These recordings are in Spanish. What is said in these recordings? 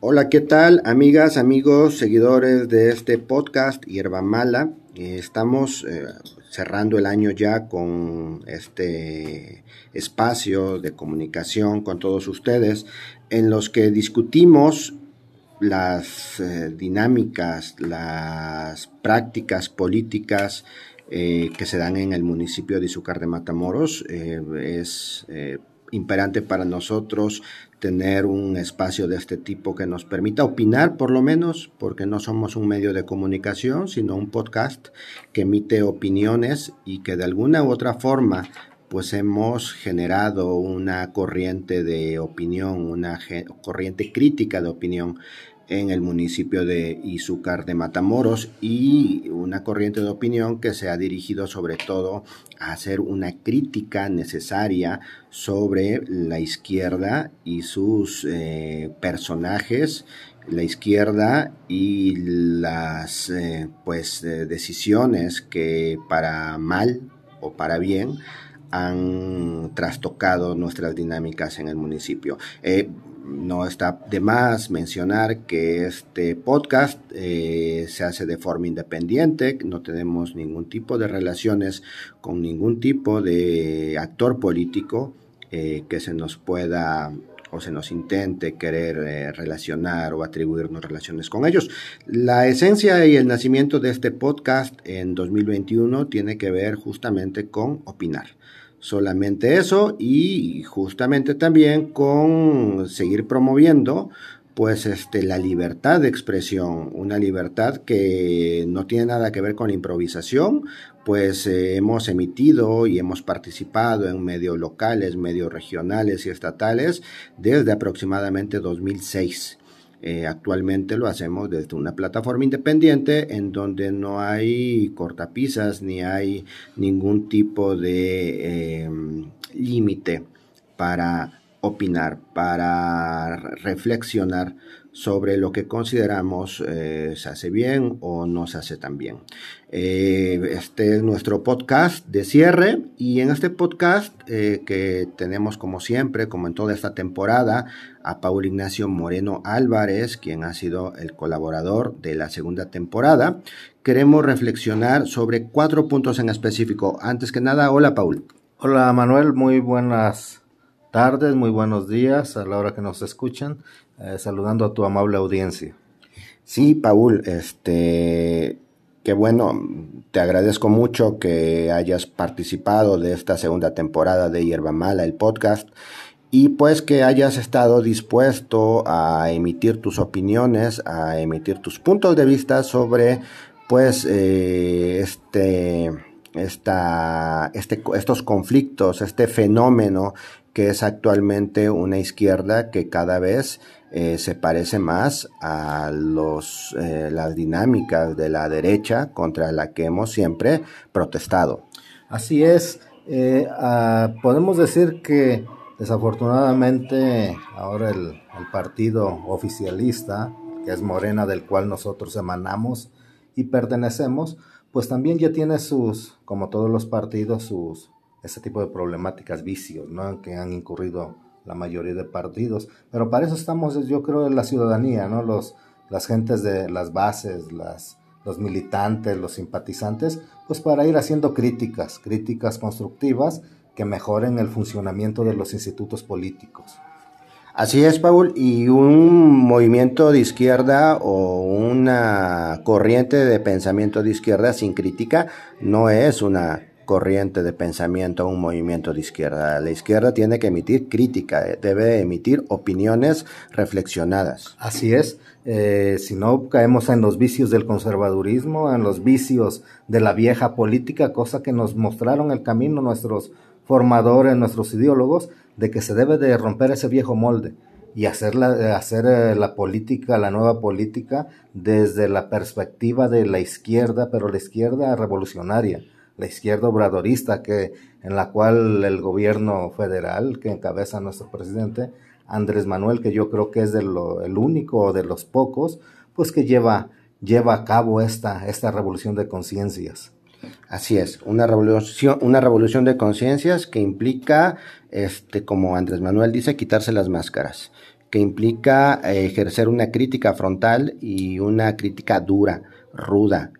Hola, ¿qué tal amigas, amigos, seguidores de este podcast Hierba Mala? Eh, estamos eh, cerrando el año ya con este espacio de comunicación con todos ustedes en los que discutimos las eh, dinámicas, las prácticas políticas que se dan en el municipio de Izúcar de Matamoros. es imperante para nosotros tener un espacio de este tipo que nos permita opinar, por lo menos, porque no somos un medio de comunicación, sino un podcast que emite opiniones y que de alguna u otra forma pues hemos generado una corriente de opinión, una corriente crítica de opinión en el municipio de Izúcar de Matamoros y una corriente de opinión que se ha dirigido sobre todo a hacer una crítica necesaria sobre la izquierda y sus eh, personajes la izquierda y las eh, pues eh, decisiones que para mal o para bien han trastocado nuestras dinámicas en el municipio no está de más mencionar que este podcast eh, se hace de forma independiente, no tenemos ningún tipo de relaciones con ningún tipo de actor político eh, que se nos pueda o se nos intente querer eh, relacionar o atribuirnos relaciones con ellos. La esencia y el nacimiento de este podcast en 2021 tiene que ver justamente con opinar Solamente eso y justamente también con seguir promoviendo pues este la libertad de expresión, una libertad que no tiene nada que ver con improvisación, pues eh, hemos emitido y hemos participado en medios locales, medios regionales y estatales desde aproximadamente 2006. Eh, actualmente lo hacemos desde una plataforma independiente en donde no hay cortapisas ni hay ningún tipo de em, límite para opinar, para reflexionar sobre lo que consideramos eh, se hace bien o no se hace tan bien. Eh, este es nuestro podcast de cierre y en este podcast eh, que tenemos como siempre, como en toda esta temporada, a Paul Ignacio Moreno Álvarez, quien ha sido el colaborador de la segunda temporada, queremos reflexionar sobre cuatro puntos en específico. Antes que nada, hola Paul. Hola Manuel, muy buenas tardes, muy buenos días a la hora que nos escuchan. Eh, saludando a tu amable audiencia. Sí, Paul, este, qué bueno, te agradezco mucho que hayas participado de esta segunda temporada de Hierba Mala, el podcast, y pues que hayas estado dispuesto a emitir tus opiniones, a emitir tus puntos de vista sobre, pues, eh, este, esta, este, estos conflictos, este fenómeno que es actualmente una izquierda que cada vez eh, se parece más a los, eh, las dinámicas de la derecha contra la que hemos siempre protestado. Así es, eh, ah, podemos decir que desafortunadamente ahora el, el, partido oficialista, que es Morena, del cual nosotros emanamos y pertenecemos, pues también ya tiene sus, como todos los partidos, sus, ese tipo de problemáticas, vicios, ¿no? Que han incurrido la mayoría de partidos. Pero para eso estamos, yo creo, en la ciudadanía, ¿no? Los, las gentes de las bases, las, los militantes, los simpatizantes, pues para ir haciendo críticas, críticas constructivas que mejoren el funcionamiento de los institutos políticos. Así es, Paul, y un movimiento de izquierda o una corriente de pensamiento de izquierda sin crítica no es una corriente de pensamiento, un movimiento de izquierda. La izquierda tiene que emitir crítica, eh, debe emitir opiniones reflexionadas. Así es. Eh, si no caemos en los vicios del conservadurismo, en los vicios de la vieja política, cosa que nos mostraron el camino nuestros formadores, nuestros ideólogos, de que se debe de romper ese viejo molde y hacer la, hacer eh, la política, la nueva política, desde la perspectiva de la izquierda, pero la izquierda revolucionaria la izquierda obradorista que en la cual el gobierno federal que encabeza nuestro presidente Andrés Manuel que yo creo que es de lo, el único de los pocos pues que lleva lleva a cabo esta esta revolución de conciencias. Así es, una revolución, una revolución de conciencias que implica, este, como Andrés Manuel dice, quitarse las máscaras, que implica ejercer una crítica frontal y una crítica dura, ruda,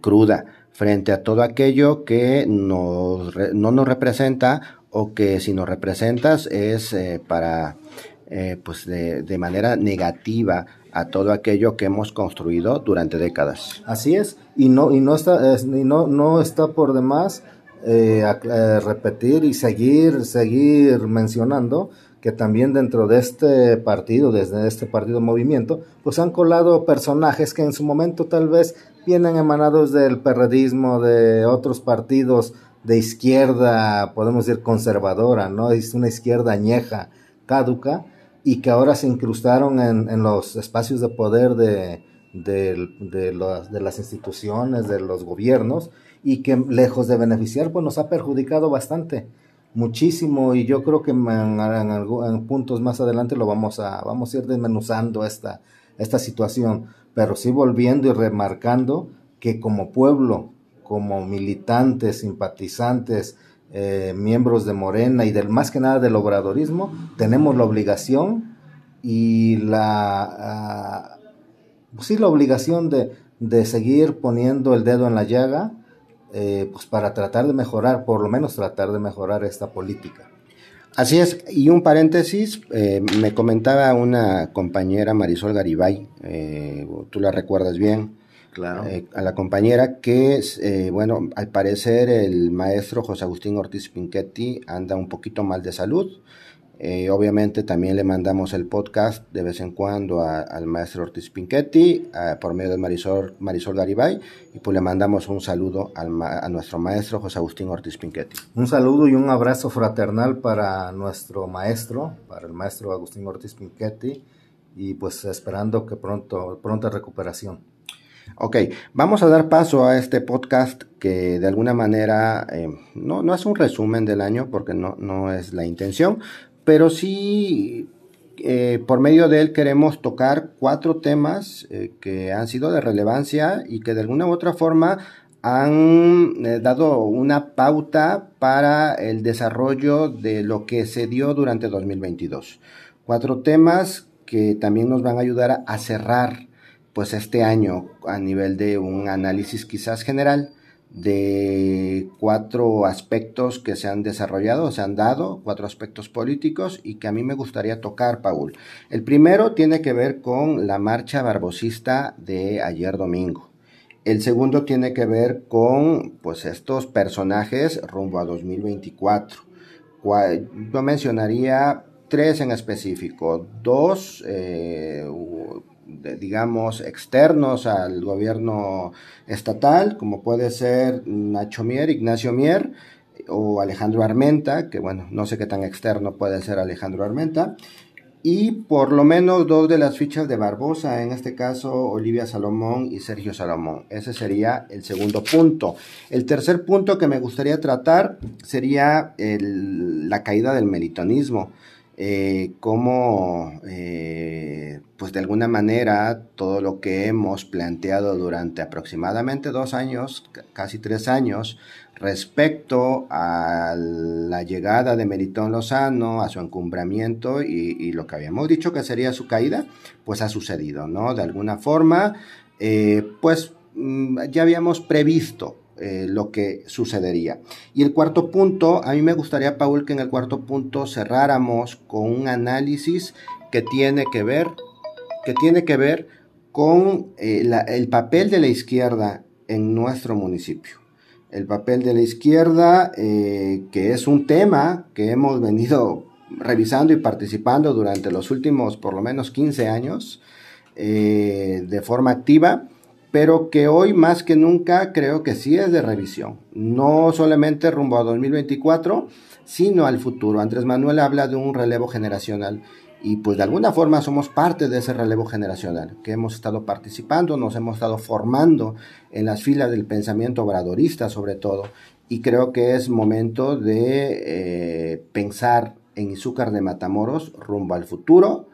cruda, frente a todo aquello que no nos representa o que si nos representas es para eh, pues de, manera negativa a todo aquello que hemos construido durante décadas. Así es, y no, y no, está, no, no está por demás eh, eh, repetir y seguir, seguir mencionando que también dentro de este partido, desde este partido movimiento, pues han colado personajes que en su momento tal vez vienen emanados del perredismo, de otros partidos de izquierda, podemos decir conservadora, ¿no? Es una izquierda añeja, caduca, y que ahora se incrustaron en, en los espacios de poder de, de, de, las instituciones, de los gobiernos, y que lejos de beneficiar, pues nos ha perjudicado bastante, muchísimo, y yo creo que en, en, puntos más adelante lo vamos a, vamos a ir desmenuzando esta, esta situación, pero sí volviendo y remarcando que como pueblo, como militantes, simpatizantes, eh, miembros de Morena y del más que nada del obradorismo, tenemos la obligación y la, ah, sí, la obligación de, de, seguir poniendo el dedo en la llaga, eh, pues para tratar de mejorar, por lo menos tratar de mejorar esta política. Así es, y un paréntesis, eh, me comentaba una compañera Marisol Garibay, tú la recuerdas bien, claro. Eh, a la compañera que, eh, bueno, al parecer el maestro José Agustín Ortiz Pinchetti anda un poquito mal de salud. Eh, obviamente también le mandamos el podcast de vez en cuando al maestro Ortiz Pinchetti por medio de Marisol, Marisol Garibay y pues le mandamos un saludo al a nuestro maestro José Agustín Ortiz Pinchetti. Un saludo y un abrazo fraternal para nuestro maestro, para el maestro Agustín Ortiz Pinchetti y pues esperando que pronto, pronta recuperación. Ok, vamos a dar paso a este podcast que de alguna manera eh, no, no, es un resumen del año porque no, no es la intención, pero sí eh, por medio de él queremos tocar cuatro temas eh, que han sido de relevancia y que de alguna u otra forma han dado una pauta para el desarrollo de lo que se dio durante 2022. Cuatro temas que también nos van a ayudar a cerrar pues este año a nivel de un análisis quizás general de cuatro aspectos que se han desarrollado, se han dado, cuatro aspectos políticos y que a mí me gustaría tocar, Paul. El primero tiene que ver con la marcha barbosista de ayer domingo. El segundo tiene que ver con pues estos personajes rumbo a 2024. Yo mencionaría tres en específico, dos eh, digamos, externos al gobierno estatal, como puede ser Nacho Mier, Ignacio Mier o Alejandro Armenta, que bueno, no sé qué tan externo puede ser Alejandro Armenta, y por lo menos dos de las fichas de Barbosa, en este caso Olivia Salomón y Sergio Salomón. Ese sería el segundo punto. El tercer punto que me gustaría tratar sería la caída del meritonismo eh, cómo, eh, pues de alguna manera, todo lo que hemos planteado durante aproximadamente dos años, casi tres años, respecto a la llegada de Meritón Lozano, a su encumbramiento y, lo que habíamos dicho que sería su caída, pues ha sucedido, ¿no? De alguna forma, eh, pues mm, ya habíamos previsto eh, lo que sucedería. Y el cuarto punto, a mí me gustaría, Paul, que en el cuarto punto cerráramos con un análisis que tiene que ver, que tiene que ver con eh, el papel de la izquierda en nuestro municipio. El papel de la izquierda, eh, que es un tema que hemos venido revisando y participando durante los últimos por lo menos 15 años de forma activa pero que hoy más que nunca creo que sí es de revisión, no solamente rumbo a 2024, sino al futuro. Andrés Manuel habla de un relevo generacional y pues de alguna forma somos parte de ese relevo generacional, que hemos estado participando, nos hemos estado formando en las filas del pensamiento obradorista sobre todo, y creo que es momento de eh, pensar en Izúcar de Matamoros rumbo al futuro,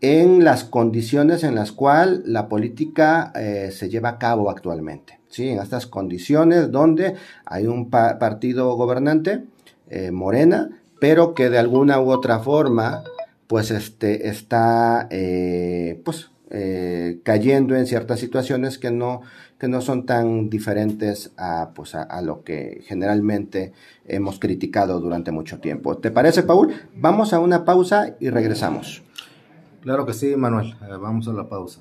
en las condiciones en las cuales la política eh, se lleva a cabo actualmente. ¿sí? En estas condiciones donde hay un partido gobernante, eh, Morena, pero que de alguna u otra forma pues este, está eh, pues, eh, cayendo en ciertas situaciones que no, que no son tan diferentes a, pues, a, lo que generalmente hemos criticado durante mucho tiempo. ¿Te parece, Paul? Vamos a una pausa y regresamos. Claro que sí, Manuel. vamos a la pausa.